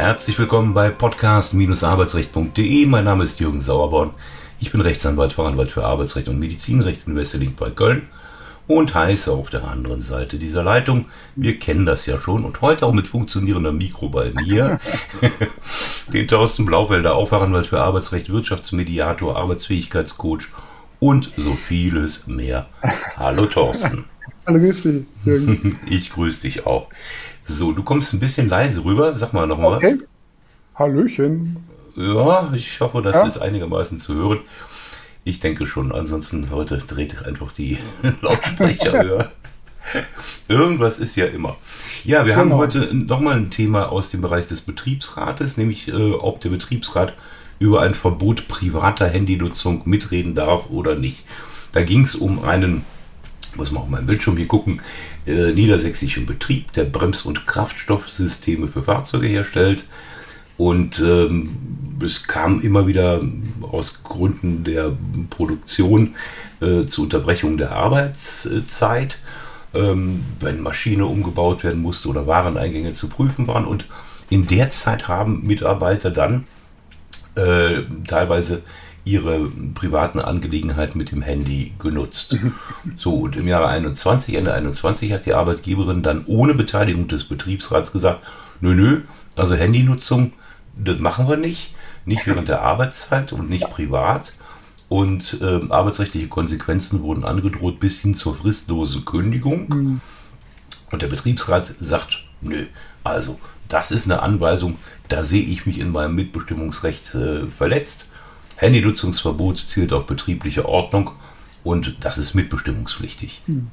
Herzlich willkommen bei podcast-arbeitsrecht.de. Mein Name ist Jürgen Sauerborn. Ich bin Rechtsanwalt, Fachanwalt für Arbeitsrecht und Medizinrecht in Wesseling bei Köln und heiße auf der anderen Seite dieser Leitung, wir kennen das ja schon und heute auch mit funktionierendem Mikro bei mir, den Thorsten Blaufelder, auch Fachanwalt für Arbeitsrecht, Wirtschaftsmediator, Arbeitsfähigkeitscoach und so vieles mehr. Hallo Thorsten. Hallo, grüß dich. Jürgen. Ich grüße dich auch. So, du kommst ein bisschen leise rüber. Sag mal noch mal okay. was. Hallöchen. Ja, ich hoffe, das ja. ist einigermaßen zu hören. Ich denke schon. Ansonsten heute dreht einfach die Lautsprecher höher. Irgendwas ist ja immer. Ja, wir genau. haben heute nochmal ein Thema aus dem Bereich des Betriebsrates, nämlich äh, ob der Betriebsrat über ein Verbot privater Handynutzung mitreden darf oder nicht. Da ging es um einen, muss man auf meinem Bildschirm hier gucken, äh, niedersächsischen Betrieb, der Brems- und Kraftstoffsysteme für Fahrzeuge herstellt. Und ähm, es kam immer wieder aus Gründen der Produktion äh, zu Unterbrechung der Arbeitszeit, ähm, wenn Maschine umgebaut werden musste oder Wareneingänge zu prüfen waren. Und in der Zeit haben Mitarbeiter dann äh, teilweise ihre privaten Angelegenheiten mit dem Handy genutzt. So, und im Jahre 21, Ende 21 hat die Arbeitgeberin dann ohne Beteiligung des Betriebsrats gesagt, nö, nö, also Handynutzung, das machen wir nicht, nicht während der Arbeitszeit und nicht privat. Und äh, arbeitsrechtliche Konsequenzen wurden angedroht bis hin zur fristlosen Kündigung. Mhm. Und der Betriebsrat sagt, nö, also das ist eine Anweisung, da sehe ich mich in meinem Mitbestimmungsrecht äh, verletzt. Handynutzungsverbot zielt auf betriebliche Ordnung und das ist mitbestimmungspflichtig. Hm.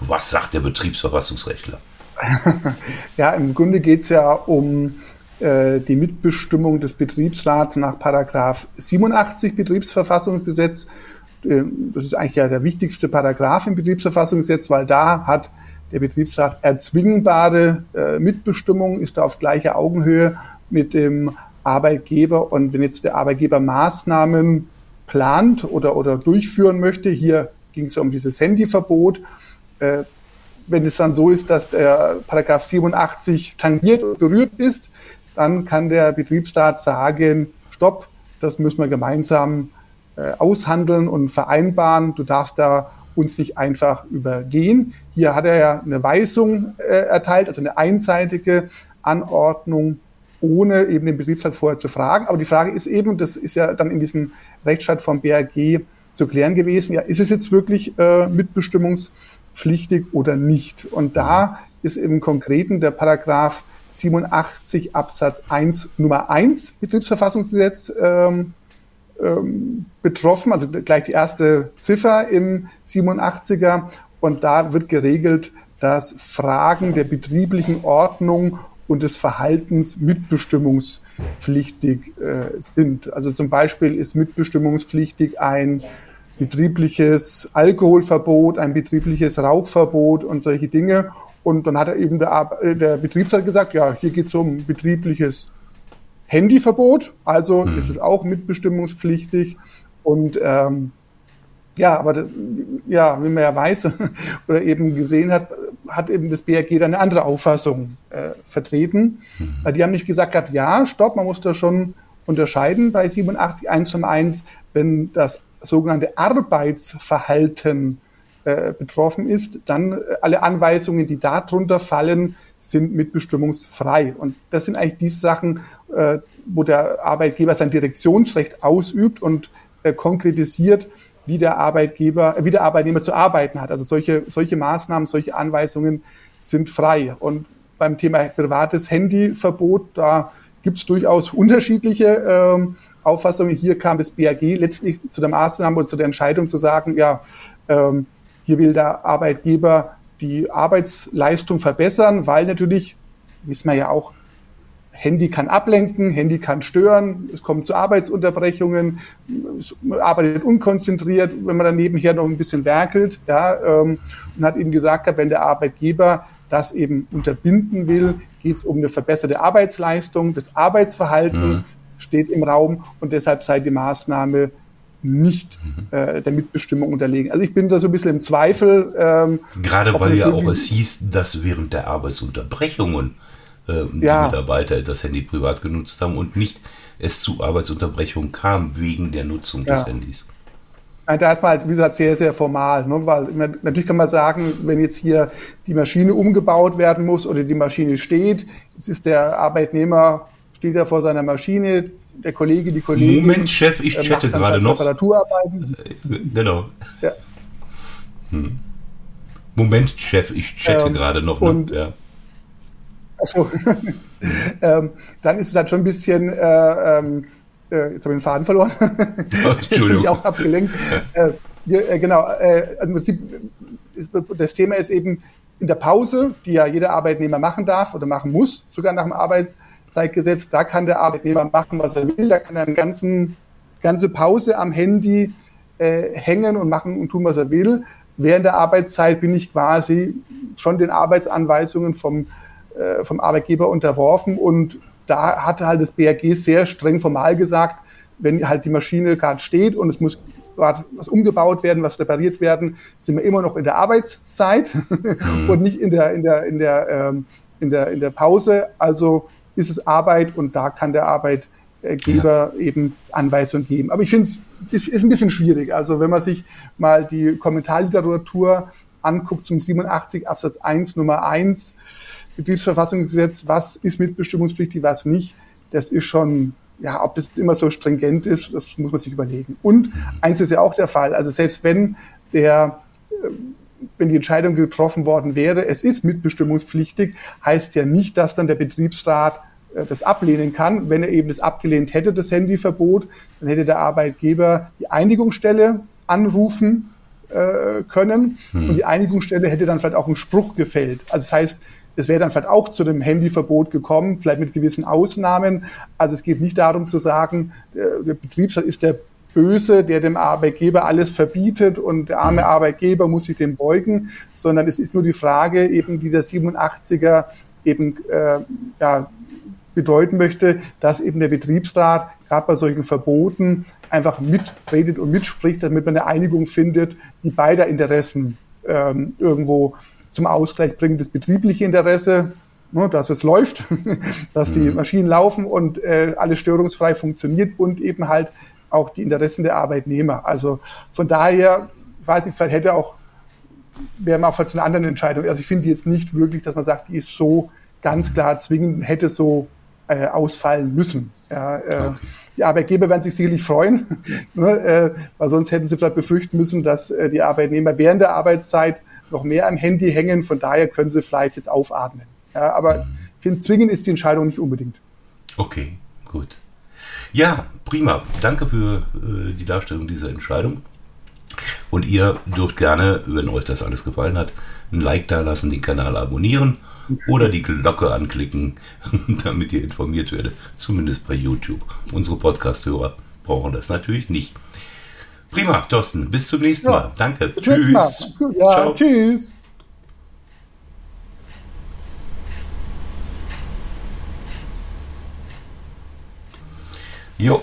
Was sagt der Betriebsverfassungsrechtler? ja, im Grunde geht es ja um äh, die Mitbestimmung des Betriebsrats nach Paragraph 87 Betriebsverfassungsgesetz. Äh, das ist eigentlich ja der wichtigste Paragraph im Betriebsverfassungsgesetz, weil da hat der Betriebsrat erzwingbare äh, Mitbestimmung, ist da auf gleicher Augenhöhe mit dem Arbeitgeber. Und wenn jetzt der Arbeitgeber Maßnahmen plant oder, oder durchführen möchte, hier ging es ja um dieses Handyverbot, äh, wenn es dann so ist, dass der Paragraph 87 tangiert und berührt ist, dann kann der Betriebsrat sagen, stopp, das müssen wir gemeinsam äh, aushandeln und vereinbaren. Du darfst da uns nicht einfach übergehen. Hier hat er ja eine Weisung äh, erteilt, also eine einseitige Anordnung ohne eben den Betriebsrat vorher zu fragen. Aber die Frage ist eben, das ist ja dann in diesem Rechtsstaat vom BRG zu klären gewesen, ja, ist es jetzt wirklich äh, mitbestimmungspflichtig oder nicht? Und da ist im Konkreten der Paragraph 87 Absatz 1 Nummer 1 Betriebsverfassungsgesetz ähm, ähm, betroffen, also gleich die erste Ziffer im 87er. Und da wird geregelt, dass Fragen der betrieblichen Ordnung und des Verhaltens mitbestimmungspflichtig äh, sind. Also zum Beispiel ist mitbestimmungspflichtig ein betriebliches Alkoholverbot, ein betriebliches Rauchverbot und solche Dinge. Und dann hat er eben der, der Betriebsrat gesagt, ja, hier geht es um betriebliches Handyverbot, also mhm. ist es auch mitbestimmungspflichtig. Und ähm, ja, aber ja, wie man ja weiß oder eben gesehen hat, hat eben das BRG dann eine andere Auffassung äh, vertreten. Mhm. Die haben nicht gesagt, gehabt, ja, stopp, man muss da schon unterscheiden bei 87 1 wenn das sogenannte Arbeitsverhalten äh, betroffen ist, dann äh, alle Anweisungen, die darunter fallen, sind mitbestimmungsfrei. Und das sind eigentlich die Sachen, äh, wo der Arbeitgeber sein Direktionsrecht ausübt und äh, konkretisiert, wie der Arbeitgeber, wie der Arbeitnehmer zu arbeiten hat. Also solche, solche Maßnahmen, solche Anweisungen sind frei. Und beim Thema privates Handyverbot, da gibt es durchaus unterschiedliche ähm, Auffassungen. Hier kam das BAG letztlich zu der Maßnahme und zu der Entscheidung zu sagen, ja, ähm, hier will der Arbeitgeber die Arbeitsleistung verbessern, weil natürlich, wissen wir ja auch, Handy kann ablenken, Handy kann stören, es kommt zu Arbeitsunterbrechungen, es arbeitet unkonzentriert, wenn man dann nebenher noch ein bisschen werkelt, ja, ähm, und hat eben gesagt, wenn der Arbeitgeber das eben unterbinden will, geht es um eine verbesserte Arbeitsleistung, das Arbeitsverhalten mhm. steht im Raum und deshalb sei die Maßnahme nicht mhm. äh, der Mitbestimmung unterlegen. Also ich bin da so ein bisschen im Zweifel. Ähm, Gerade weil ja auch es hieß, dass während der Arbeitsunterbrechungen äh, die ja. Mitarbeiter das Handy privat genutzt haben und nicht es zu Arbeitsunterbrechungen kam wegen der Nutzung ja. des Handys. Da ist man halt, wie gesagt, sehr, sehr formal. Ne? Weil natürlich kann man sagen, wenn jetzt hier die Maschine umgebaut werden muss oder die Maschine steht, jetzt ist der Arbeitnehmer, steht ja vor seiner Maschine, der Kollege, die Kollegin. Moment, Chef, ich äh, chatte gerade noch. Reparaturarbeiten. Äh, genau. Ja. Hm. Moment, Chef, ich chatte ähm, gerade noch. Ne? Und, ja. Achso. ähm, dann ist es halt schon ein bisschen, äh, ähm, äh, jetzt habe ich den Faden verloren. Oh, Entschuldigung. auch abgelenkt. äh, äh, genau, äh, im Prinzip, das Thema ist eben in der Pause, die ja jeder Arbeitnehmer machen darf oder machen muss, sogar nach dem Arbeitszeitgesetz, da kann der Arbeitnehmer machen, was er will, da kann er eine ganzen, ganze Pause am Handy äh, hängen und machen und tun, was er will. Während der Arbeitszeit bin ich quasi schon den Arbeitsanweisungen vom, äh, vom Arbeitgeber unterworfen und da hatte halt das BRG sehr streng formal gesagt, wenn halt die Maschine gerade steht und es muss was umgebaut werden, was repariert werden, sind wir immer noch in der Arbeitszeit mhm. und nicht in der, in der, in der, ähm, in der, in der Pause. Also ist es Arbeit und da kann der Arbeitgeber ja. eben Anweisungen geben. Aber ich finde es ist, ist ein bisschen schwierig. Also wenn man sich mal die Kommentarliteratur anguckt zum 87 Absatz 1 Nummer 1, Betriebsverfassungsgesetz, was ist mitbestimmungspflichtig, was nicht, das ist schon, ja, ob das immer so stringent ist, das muss man sich überlegen. Und eins ist ja auch der Fall, also selbst wenn der, äh, wenn die Entscheidung getroffen worden wäre, es ist mitbestimmungspflichtig, heißt ja nicht, dass dann der Betriebsrat äh, das ablehnen kann. Wenn er eben das abgelehnt hätte, das Handyverbot, dann hätte der Arbeitgeber die Einigungsstelle anrufen äh, können hm. und die Einigungsstelle hätte dann vielleicht auch einen Spruch gefällt. Also das heißt, es wäre dann vielleicht auch zu dem Handyverbot gekommen, vielleicht mit gewissen Ausnahmen. Also es geht nicht darum zu sagen, der Betriebsrat ist der Böse, der dem Arbeitgeber alles verbietet und der arme Arbeitgeber muss sich dem beugen, sondern es ist nur die Frage, eben die der 87er eben äh, ja, bedeuten möchte, dass eben der Betriebsrat gerade bei solchen Verboten einfach mitredet und mitspricht, damit man eine Einigung findet, die beider Interessen ähm, irgendwo zum Ausgleich bringen das betriebliche Interesse, ne, dass es läuft, dass die mhm. Maschinen laufen und äh, alles störungsfrei funktioniert und eben halt auch die Interessen der Arbeitnehmer. Also von daher, weiß ich, vielleicht hätte auch, wäre man auch vielleicht eine andere Entscheidung. Also ich finde jetzt nicht wirklich, dass man sagt, die ist so ganz klar zwingend, hätte so äh, ausfallen müssen. Ja, äh, okay. Die Arbeitgeber werden sich sicherlich freuen, ne, äh, weil sonst hätten sie vielleicht befürchten müssen, dass äh, die Arbeitnehmer während der Arbeitszeit noch mehr am Handy hängen. Von daher können sie vielleicht jetzt aufatmen. Ja, aber mhm. ich finde, zwingen ist die Entscheidung nicht unbedingt. Okay, gut. Ja, prima. Danke für äh, die Darstellung dieser Entscheidung. Und ihr dürft gerne, wenn euch das alles gefallen hat, ein Like da lassen, den Kanal abonnieren oder die Glocke anklicken, damit ihr informiert werdet. Zumindest bei YouTube. Unsere Podcast-Hörer brauchen das natürlich nicht. Prima, Thorsten. Bis zum nächsten ja. Mal. Danke. Tschüss. Mal. Ja, Ciao. Tschüss. Jo.